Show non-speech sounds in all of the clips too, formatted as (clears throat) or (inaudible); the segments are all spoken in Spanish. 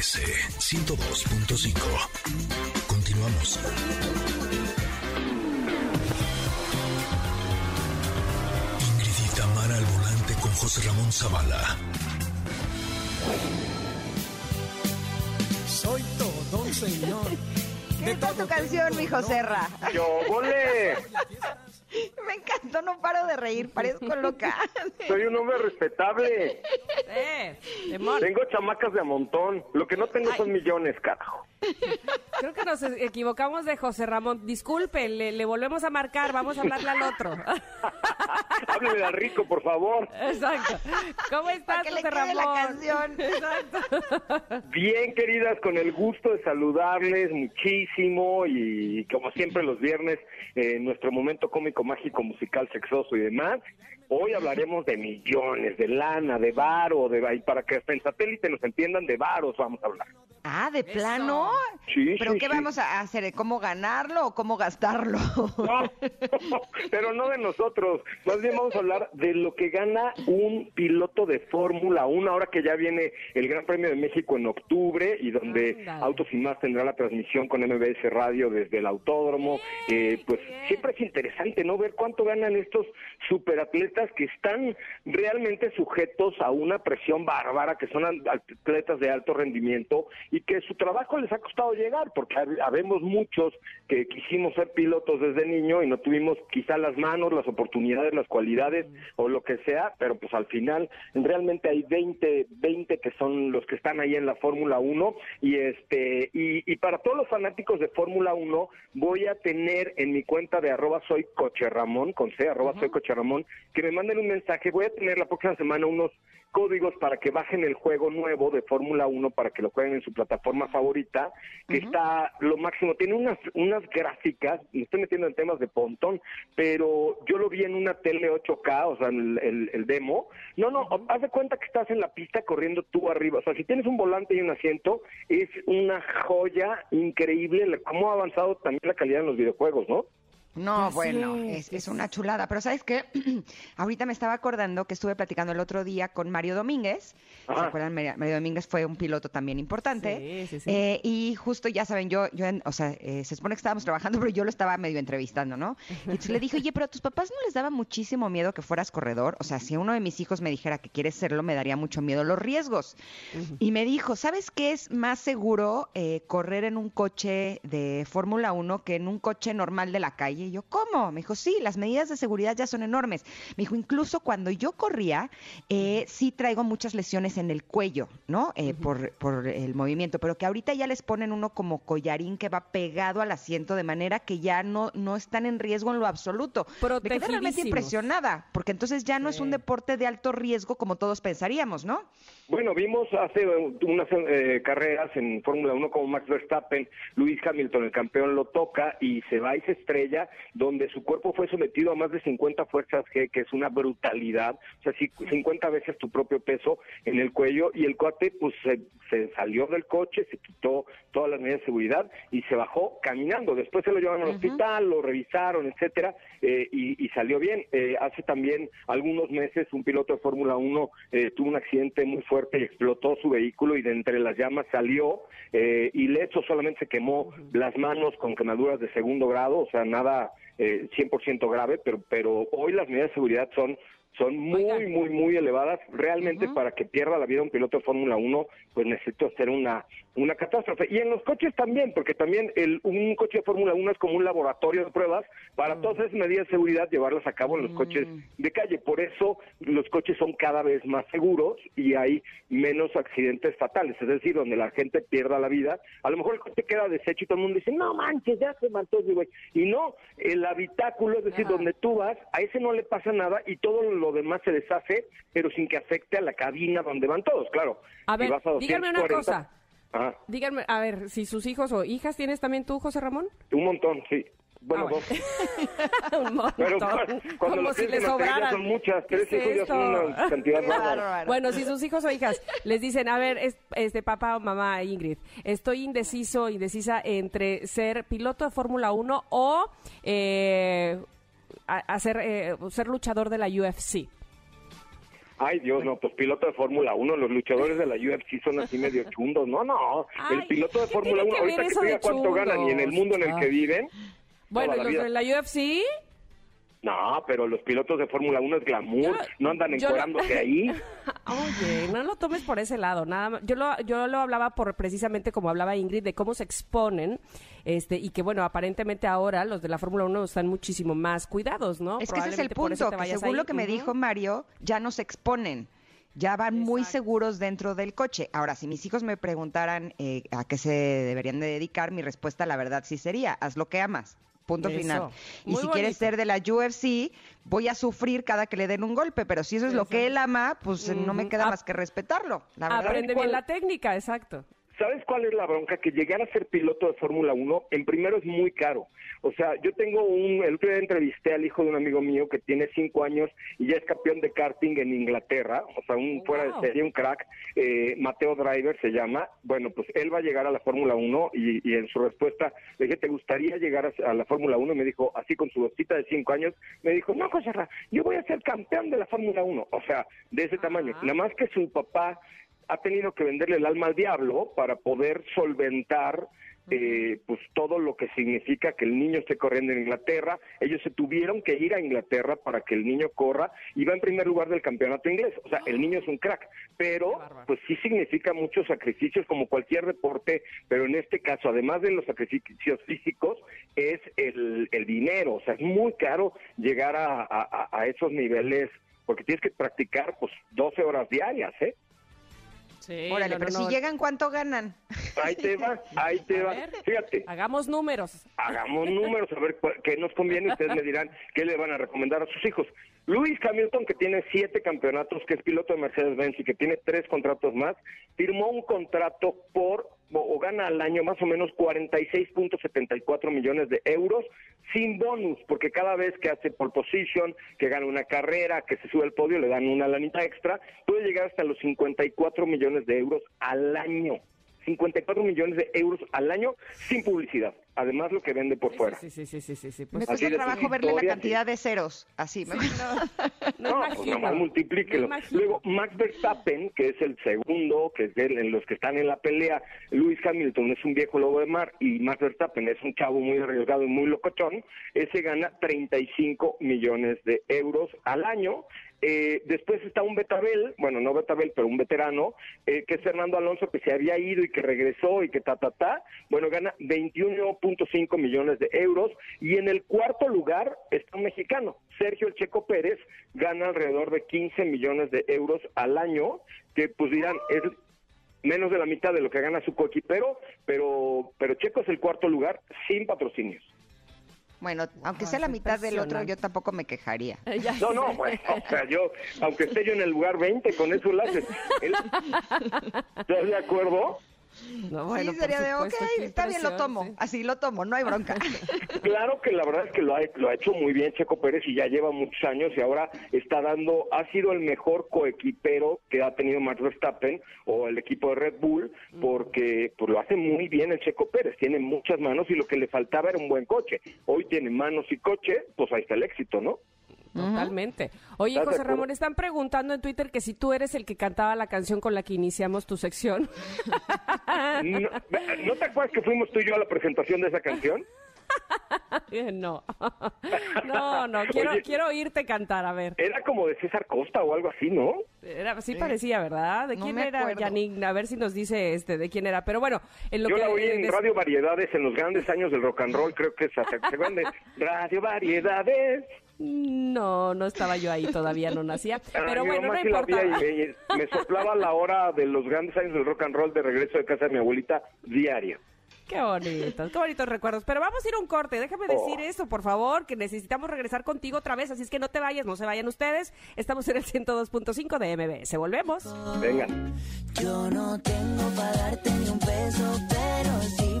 MBS 102.5. Continuamos. Ingrid y Tamara al volante con José Ramón Zavala. Soy todo un señor. (laughs) ¿Qué tal tu canción, mi Joserra? ¡Yo, vole! Me encantó, no paro de reír, parezco loca. Soy un hombre respetable. (laughs) Eh, demon. Tengo chamacas de a montón. Lo que no tengo son millones, carajo. (laughs) Creo que nos equivocamos de José Ramón. Disculpe, le, le volvemos a marcar, vamos a hablarle al otro. (laughs) Háblele al rico, por favor. Exacto. ¿Cómo estás, que le José la Ramón? canción. (laughs) Exacto. Bien, queridas, con el gusto de saludarles muchísimo y como siempre los viernes, eh, nuestro momento cómico, mágico, musical, sexoso y demás. Hoy hablaremos de millones, de lana, de varo, para que hasta en satélite nos entiendan, de varos vamos a hablar. Ah, ¿de plano? Sí, ¿Pero sí, qué sí. vamos a hacer? ¿Cómo ganarlo o cómo gastarlo? No, (laughs) pero no de nosotros. Más bien vamos a hablar de lo que gana un piloto de Fórmula 1, ahora que ya viene el Gran Premio de México en octubre y donde Ándale. Autos y Más tendrá la transmisión con MBS Radio desde el autódromo. Eh, pues siempre es interesante, ¿no? Ver cuánto ganan estos superatletas que están realmente sujetos a una presión bárbara, que son atletas de alto rendimiento y que su trabajo les ha costado llegar, porque hab- habemos muchos que quisimos ser pilotos desde niño y no tuvimos quizá las manos, las oportunidades, las cualidades o lo que sea, pero pues al final realmente hay 20, 20 que son los que están ahí en la Fórmula 1 y este y, y para todos los fanáticos de Fórmula 1 voy a tener en mi cuenta de arroba soy coche Ramón, con C, arroba soy coche Ramón, que me manden un mensaje, voy a tener la próxima semana unos códigos para que bajen el juego nuevo de Fórmula 1 para que lo jueguen en su plataforma favorita, que está lo máximo, tiene unas unas gráficas, me estoy metiendo en temas de pontón, pero yo lo vi en una tele 8K, o sea, el, el- el demo. No, no, haz de cuenta que estás en la pista corriendo tú arriba, o sea, si tienes un volante y un asiento, es una joya increíble cómo ha avanzado también la calidad en los videojuegos, ¿no? No, Así bueno, es, es, es una chulada. Pero ¿sabes qué? (clears throat) Ahorita me estaba acordando que estuve platicando el otro día con Mario Domínguez. ¿Se acuerdan? Mario Domínguez fue un piloto también importante. Sí, sí, sí. Eh, y justo, ya saben, yo, yo en- o sea, eh, se supone que estábamos trabajando, pero yo lo estaba medio entrevistando, ¿no? Y entonces le dije, oye, pero a tus papás no les daba muchísimo miedo que fueras corredor. O sea, si uno de mis hijos me dijera que quiere serlo, me daría mucho miedo los riesgos. Y me dijo, ¿sabes qué es más seguro eh, correr en un coche de Fórmula 1 que en un coche normal de la calle? Y yo, ¿cómo? Me dijo, sí, las medidas de seguridad ya son enormes. Me dijo, incluso cuando yo corría, eh, sí traigo muchas lesiones en el cuello, ¿no? Eh, por, por el movimiento, pero que ahorita ya les ponen uno como collarín que va pegado al asiento de manera que ya no, no están en riesgo en lo absoluto. Me quedé realmente impresionada, porque entonces ya no es un deporte de alto riesgo como todos pensaríamos, ¿no? Bueno, vimos hace unas eh, carreras en Fórmula 1 como Max Verstappen, Luis Hamilton, el campeón, lo toca y se va y se estrella, donde su cuerpo fue sometido a más de 50 fuerzas G, que es una brutalidad, o sea, si- 50 veces tu propio peso en el cuello, y el cuate pues se, se salió del coche, se quitó todas las medidas de seguridad y se bajó caminando. Después se lo llevaron al hospital, lo revisaron, etcétera, eh, y, y salió bien. Eh, hace también algunos meses un piloto de Fórmula 1 eh, tuvo un accidente muy fuerte y explotó su vehículo y de entre las llamas salió eh, ileso, solamente se quemó las manos con quemaduras de segundo grado, o sea, nada eh, 100% grave, pero, pero hoy las medidas de seguridad son son muy, Oigan. muy, muy elevadas. Realmente para que pierda la vida un piloto de Fórmula 1, pues necesito hacer una, una catástrofe. Y en los coches también, porque también el, un coche de Fórmula 1 es como un laboratorio de pruebas para todas esas medidas de seguridad llevarlas a cabo en los coches de calle. Por eso los coches son cada vez más seguros y hay menos accidentes fatales, es decir, donde la gente pierda la vida. A lo mejor el coche queda deshecho y todo el mundo dice, no manches, ya se mató ese güey. Y no, el habitáculo, es decir, Ajá. donde tú vas, a ese no le pasa nada y todo lo demás se deshace, pero sin que afecte a la cabina donde van todos, claro. A Si ver, vas a díganme una 240, cosa. Ajá, Díganme, a ver, si sus hijos o hijas tienes también tú, José Ramón. un montón, sí. Bueno, Ah, bueno. dos. (laughs) Un montón. Pero cuando, Como si les sobraran. son muchas, ¿Qué tres es hijos ya son esto? una cantidad bárbaro. Bueno, si sus hijos o hijas les dicen, a ver, es- este papá o mamá Ingrid, estoy indeciso, indecisa entre ser piloto de Fórmula 1 o eh, a- hacer, eh, ser luchador de la UFC. Ay, Dios, no, pues piloto de Fórmula 1, los luchadores de la UFC son así medio (laughs) chundos. No, no, el Ay, piloto de ¿qué Fórmula tiene 1, que ver ahorita que eso te de diga cuánto ganan y en el mundo en el que viven. Bueno, toda ¿y la los vida. de la UFC? No, pero los pilotos de Fórmula 1 es glamour, Yo- no andan yo encuerándose ahí. (laughs) Oye, no lo tomes por ese lado, nada más. Yo lo, yo lo hablaba por precisamente como hablaba Ingrid de cómo se exponen, este, y que bueno, aparentemente ahora los de la Fórmula 1 están muchísimo más cuidados, ¿no? Es que ese es el punto, que según ahí. lo que me dijo Mario, ya no se exponen. Ya van muy seguros dentro del coche. Ahora, si mis hijos me preguntaran eh, a qué se deberían de dedicar, mi respuesta, la verdad, sí sería, haz lo que amas. Punto Eso. final. Y si quieres ser de la UFC, voy a sufrir cada que le den un golpe, pero si eso es lo que él ama, pues no me queda más que respetarlo. La verdad. Aprende bien la técnica, exacto. ¿Sabes cuál es la bronca? Que llegar a ser piloto de Fórmula 1, en primero es muy caro. O sea, yo tengo un, el otro día entrevisté al hijo de un amigo mío que tiene cinco años y ya es campeón de karting en Inglaterra, o sea, un fuera de serie, un crack, eh, Mateo Driver se llama. Bueno, pues él va a llegar a la Fórmula 1 y, y en su respuesta le dije, ¿te gustaría llegar a, la Fórmula 1? Y me dijo, así con su vocita de cinco años, me dijo, no, José Ra, yo voy a ser campeón de la Fórmula 1. O sea, de ese tamaño. Nada más que su papá ha tenido que venderle el alma al diablo para poder solventar eh, pues todo lo que significa que el niño esté corriendo en Inglaterra. Ellos se tuvieron que ir a Inglaterra para que el niño corra y va en primer lugar del campeonato inglés. O sea, el niño es un crack, pero pues sí significa muchos sacrificios como cualquier deporte, pero en este caso, además de los sacrificios físicos, es el, el dinero. O sea, es muy caro llegar a, a- a esos niveles porque tienes que practicar pues 12 horas diarias, ¿eh? Sí, Órale, no, pero no, si no. llegan, ¿cuánto ganan? Ahí te va, ahí te A va. ver. Fíjate, Hagamos números. hagamos números, a ver cuál- qué nos conviene. Ustedes me dirán qué le van a recomendar a sus hijos. Luis Hamilton, que tiene siete campeonatos, que es piloto de Mercedes-Benz y que tiene tres contratos más, firmó un contrato por, o, gana al año más o menos 46.74 millones de euros sin bonus, porque cada vez que hace pole position, que gana una carrera, que se sube al podio, le dan una lanita extra, puede llegar hasta los 54 millones de euros al año. 54 millones de euros al año sin publicidad. Además, lo que vende por fuera. Sí, sí, sí, sí, sí, sí. Me Pues, Así cuesta de trabajo verle la cantidad de ceros. Así, me no, no, No, pues nomás multiplíquelo. Me. Luego, Max Verstappen, que es el segundo, que es de en los que están en la pelea. Luis Hamilton es un viejo lobo de mar y Max Verstappen es un chavo muy arriesgado y muy locochón. Ese gana 35 millones de euros al año. Eh, después está un Betabel, bueno, no Betabel, pero un veterano, eh, que es Fernando Alonso, que se había ido y que regresó y que ta, ta, ta. Bueno, gana 21.5 millones de euros. Y en el cuarto lugar está un mexicano, Sergio El Checo Pérez, gana alrededor de 15 millones de euros al año, que pues dirán, es menos de la mitad de lo que gana su coequipero, pero, pero Checo es el cuarto lugar sin patrocinios. Bueno, aunque sea la mitad del otro, yo tampoco me quejaría. (laughs) No, no, bueno, o sea, yo, aunque esté yo en el lugar 20, con eso lo haces. (laughs) ¿Estás de acuerdo? No, bueno, sí, sería de, ok, está bien, lo tomo. sí. Así lo tomo, no hay bronca. (laughs) Claro que la verdad es que lo ha, lo ha hecho muy bien Checo Pérez y ya lleva muchos años y ahora está dando, ha sido el mejor coequipero que ha tenido Max Verstappen o el equipo de Red Bull porque pues, lo hace muy bien el Checo Pérez, tiene muchas manos y lo que le faltaba era un buen coche. Hoy tiene manos y coche, pues ahí está el éxito, ¿no? Totalmente. Oye, ¿Estás de José acuerdo? Ramón, están preguntando en Twitter que si tú eres el que cantaba la canción con la que iniciamos tu sección. No, ¿no te acuerdas que fuimos tú y yo a la presentación de esa canción? (laughs) no. (laughs) No, no, quiero, Oye. quiero oírte cantar, a ver. Era como de César Costa o algo así, ¿no? Era, sí parecía, ¿verdad? ¿De no quién era. Janine? A ver si nos dice este de quién era. Pero bueno, en lo Yo que... la oí en des- Radio Variedades en los grandes años del rock and roll, creo que es hasta (laughs) Radio Variedades. No, no estaba yo ahí, todavía no nacía. (laughs) Pero bueno, no importa. y me, me soplaba la hora de los grandes años del rock and roll de regreso de casa de mi abuelita diario. Qué bonitos, qué bonitos recuerdos. Pero vamos a ir a un corte. Déjame decir Oh. esto, por favor, que necesitamos regresar contigo otra vez. Así es que no te vayas, no se vayan ustedes. Estamos en el 102.5 de MBS. Volvemos. Vengan. Yo no tengo para darte ni un peso, pero sí.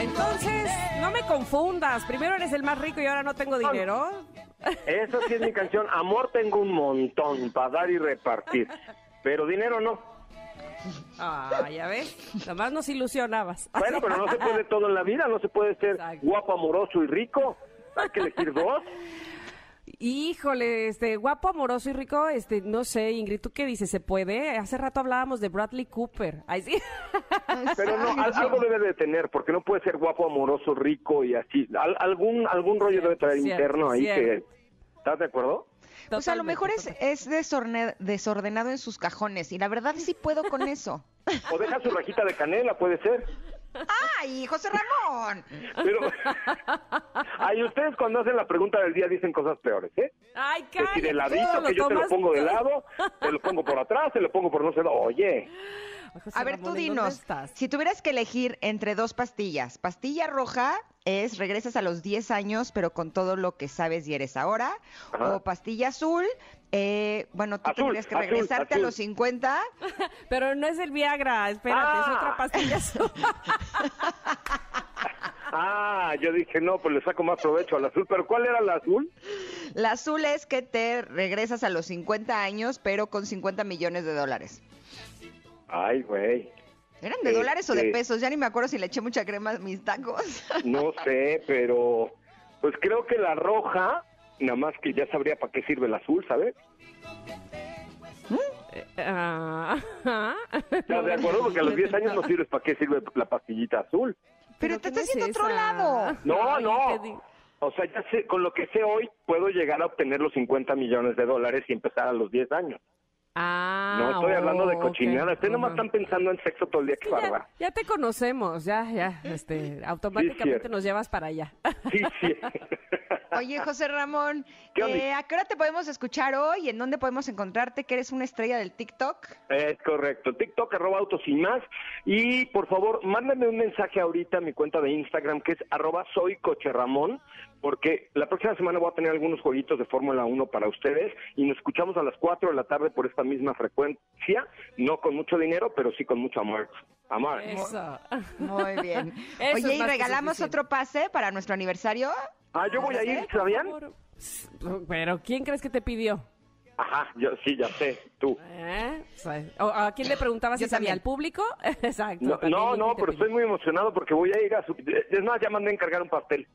Entonces, no me confundas. Primero eres el más rico y ahora no tengo dinero. Esa sí es mi canción. Amor tengo un montón para dar y repartir. Pero dinero no. Ah, ya ves. Nomás nos ilusionabas. Bueno, pero no se puede todo en la vida. No se puede ser Exacto. guapo, amoroso y rico. Hay que elegir dos. Híjole, este, guapo, amoroso y rico, este, no sé, Ingrid, ¿tú qué dices? ¿Se puede? Hace rato hablábamos de Bradley Cooper. Ay, sí. Pero no, al- algo debe de tener, porque no puede ser guapo, amoroso, rico y así. Al- algún algún rollo debe traer Cierto, interno ahí que... cierto. ¿Estás de acuerdo? Pues a lo Totalmente, mejor es, totalmente. es desorne- desordenado en sus cajones y la verdad sí puedo con eso. O deja su rajita de canela, puede ser. ¡Ay, José Ramón! Pero... (laughs) Ay, ustedes cuando hacen la pregunta del día dicen cosas peores, ¿eh? Ay, Que si cállate, de ladito, que yo te lo pongo de lado, te lo pongo por atrás, te lo pongo por no sé dónde. Oye, José A ver, Ramón, tú ¿en dónde dinos, estás? si tuvieras que elegir entre dos pastillas, pastilla roja es regresas a los 10 años, pero con todo lo que sabes y eres ahora, Ajá. o pastilla azul, eh, bueno, tú Azul, tendrías que azul, regresarte azul. a los 50, (laughs) Pero no es el Viagra, espérate, es Ah. otra pastilla. (laughs) ah, yo dije, no, pues le saco más provecho al azul. ¿Pero cuál era el azul? la azul es que te regresas a los 50 años, pero con 50 millones de dólares. Ay, güey, ¿Eran de dólares o de Este- pesos? Ya ni me acuerdo si le eché mucha crema a mis tacos. (laughs) no sé, pero... Pues creo que la roja, nada más que ya sabría para qué sirve el azul, ¿sabes? Ah, ajá. ¿Estás de acuerdo? Porque a los 10 años no (laughs) sirves para qué sirve la pastillita azul. Pero te ¿qué estás no a otro lado. No, no. O sea, ya sé, con lo que sé hoy, puedo llegar a obtener los 50 millones de dólares y empezar a los 10 años. Ah, No estoy hablando de cochinada. Ustedes nomás están pensando en sexo todo el día, que ya, barba. ya te conocemos, ya, ya, este, automáticamente nos llevas para allá. Sí, sí. (laughs) Oye, José Ramón, (laughs) eh, ¿a qué hora te podemos escuchar hoy? ¿En dónde podemos encontrarte? Que eres una estrella del TikTok. Es correcto. TikTok, arroba autos y más. Y por favor, mándame un mensaje ahorita a mi cuenta de Instagram, que es arroba soy coche Ramón, porque la próxima semana voy a tener algunos jueguitos de Fórmula 1 para ustedes y nos escuchamos a las 4 de la tarde por esta misma frecuencia, no con mucho dinero, pero sí con mucho amor. Amor. Eso. Muy bien. (laughs) Eso Oye, ¿y regalamos otro pase para nuestro aniversario? Ah, yo voy a ir, ¿sabían? Pero, ¿quién crees que te pidió? Ajá, yo, sí, ya sé, tú. ¿Eh? O sea, ¿o ¿A quién le preguntabas Yo si sabía también. al público? (laughs) Exacto. No, también no, pero pidió. estoy muy emocionado porque voy a ir a su... Es más, ya mandé a encargar un pastel.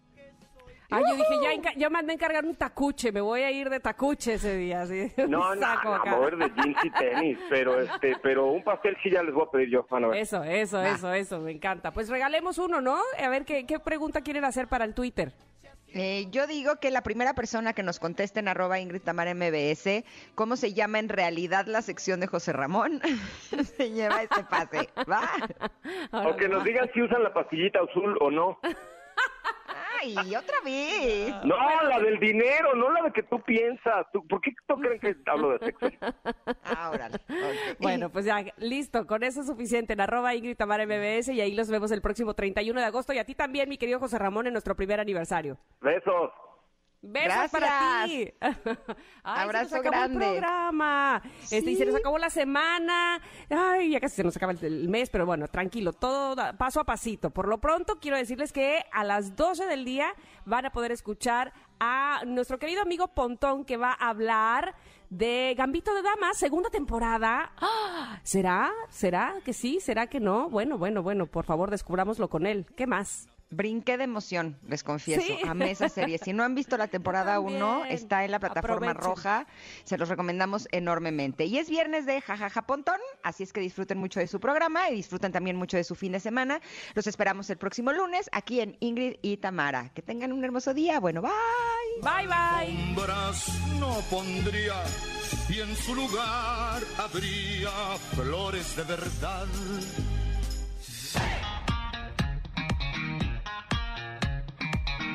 Ah, yo dije, ya, enca- ya mandé a encargar un tacuche, me voy a ir de tacuche ese día. Así, (laughs) No, un no, saco no, acá. mover de jeans y tenis, pero (laughs) este, pero un pastel sí ya les voy a pedir yo, van a ver. Eso, eso, eso, eso, me encanta. Pues regalemos uno, ¿no? A ver, ¿qué, qué pregunta quieren hacer para el Twitter? Eh, yo digo que la primera persona que nos conteste en arroba Ingrid Tamara MBS, ¿cómo se llama en realidad la sección de José Ramón? (laughs) se lleva este pase. ¿Va? O que nos digan si usan la pastillita azul o no. ¡Ay, otra vez! (laughs) No, la del dinero, no la de que tú piensas. Tú- ¿Por qué tú creen que hablo de sexo? Ah, órale. Bueno, pues ya, listo, con eso es suficiente. En arroba Ingrid Tamara MBS y ahí los vemos el próximo 31 de agosto. Y a ti también, mi querido José Ramón, en nuestro primer aniversario. Besos. Besos para ti. (laughs) Ay, Abrazo se nos acabó grande. el programa. Este, y se nos acabó la semana. Ay, ya casi se nos acaba el, el mes, pero bueno, tranquilo, todo paso a pasito. Por lo pronto, quiero decirles que a las 12 del día van a poder escuchar a nuestro querido amigo Pontón que va a hablar de Gambito de Dama, segunda temporada. ¡Ah! (gasps) ¿Será? ¿Será que sí? ¿Será que no? Bueno, bueno, bueno, por favor, descubrámoslo con él. ¿Qué más? Brinqué de emoción, les confieso. Sí. Amé esa serie. Si no han visto la temporada Yo 1, también. está en la plataforma Aprovechen. roja. Se los recomendamos enormemente. Y es viernes de Jajaja Pontón, así es que disfruten mucho de su programa y disfruten también mucho de su fin de semana. Los esperamos el próximo lunes aquí en Ingrid y Tamara. Que tengan un hermoso día. Bueno, bye. Bye, bye. Sombras no pondría y en su lugar habría flores de verdad.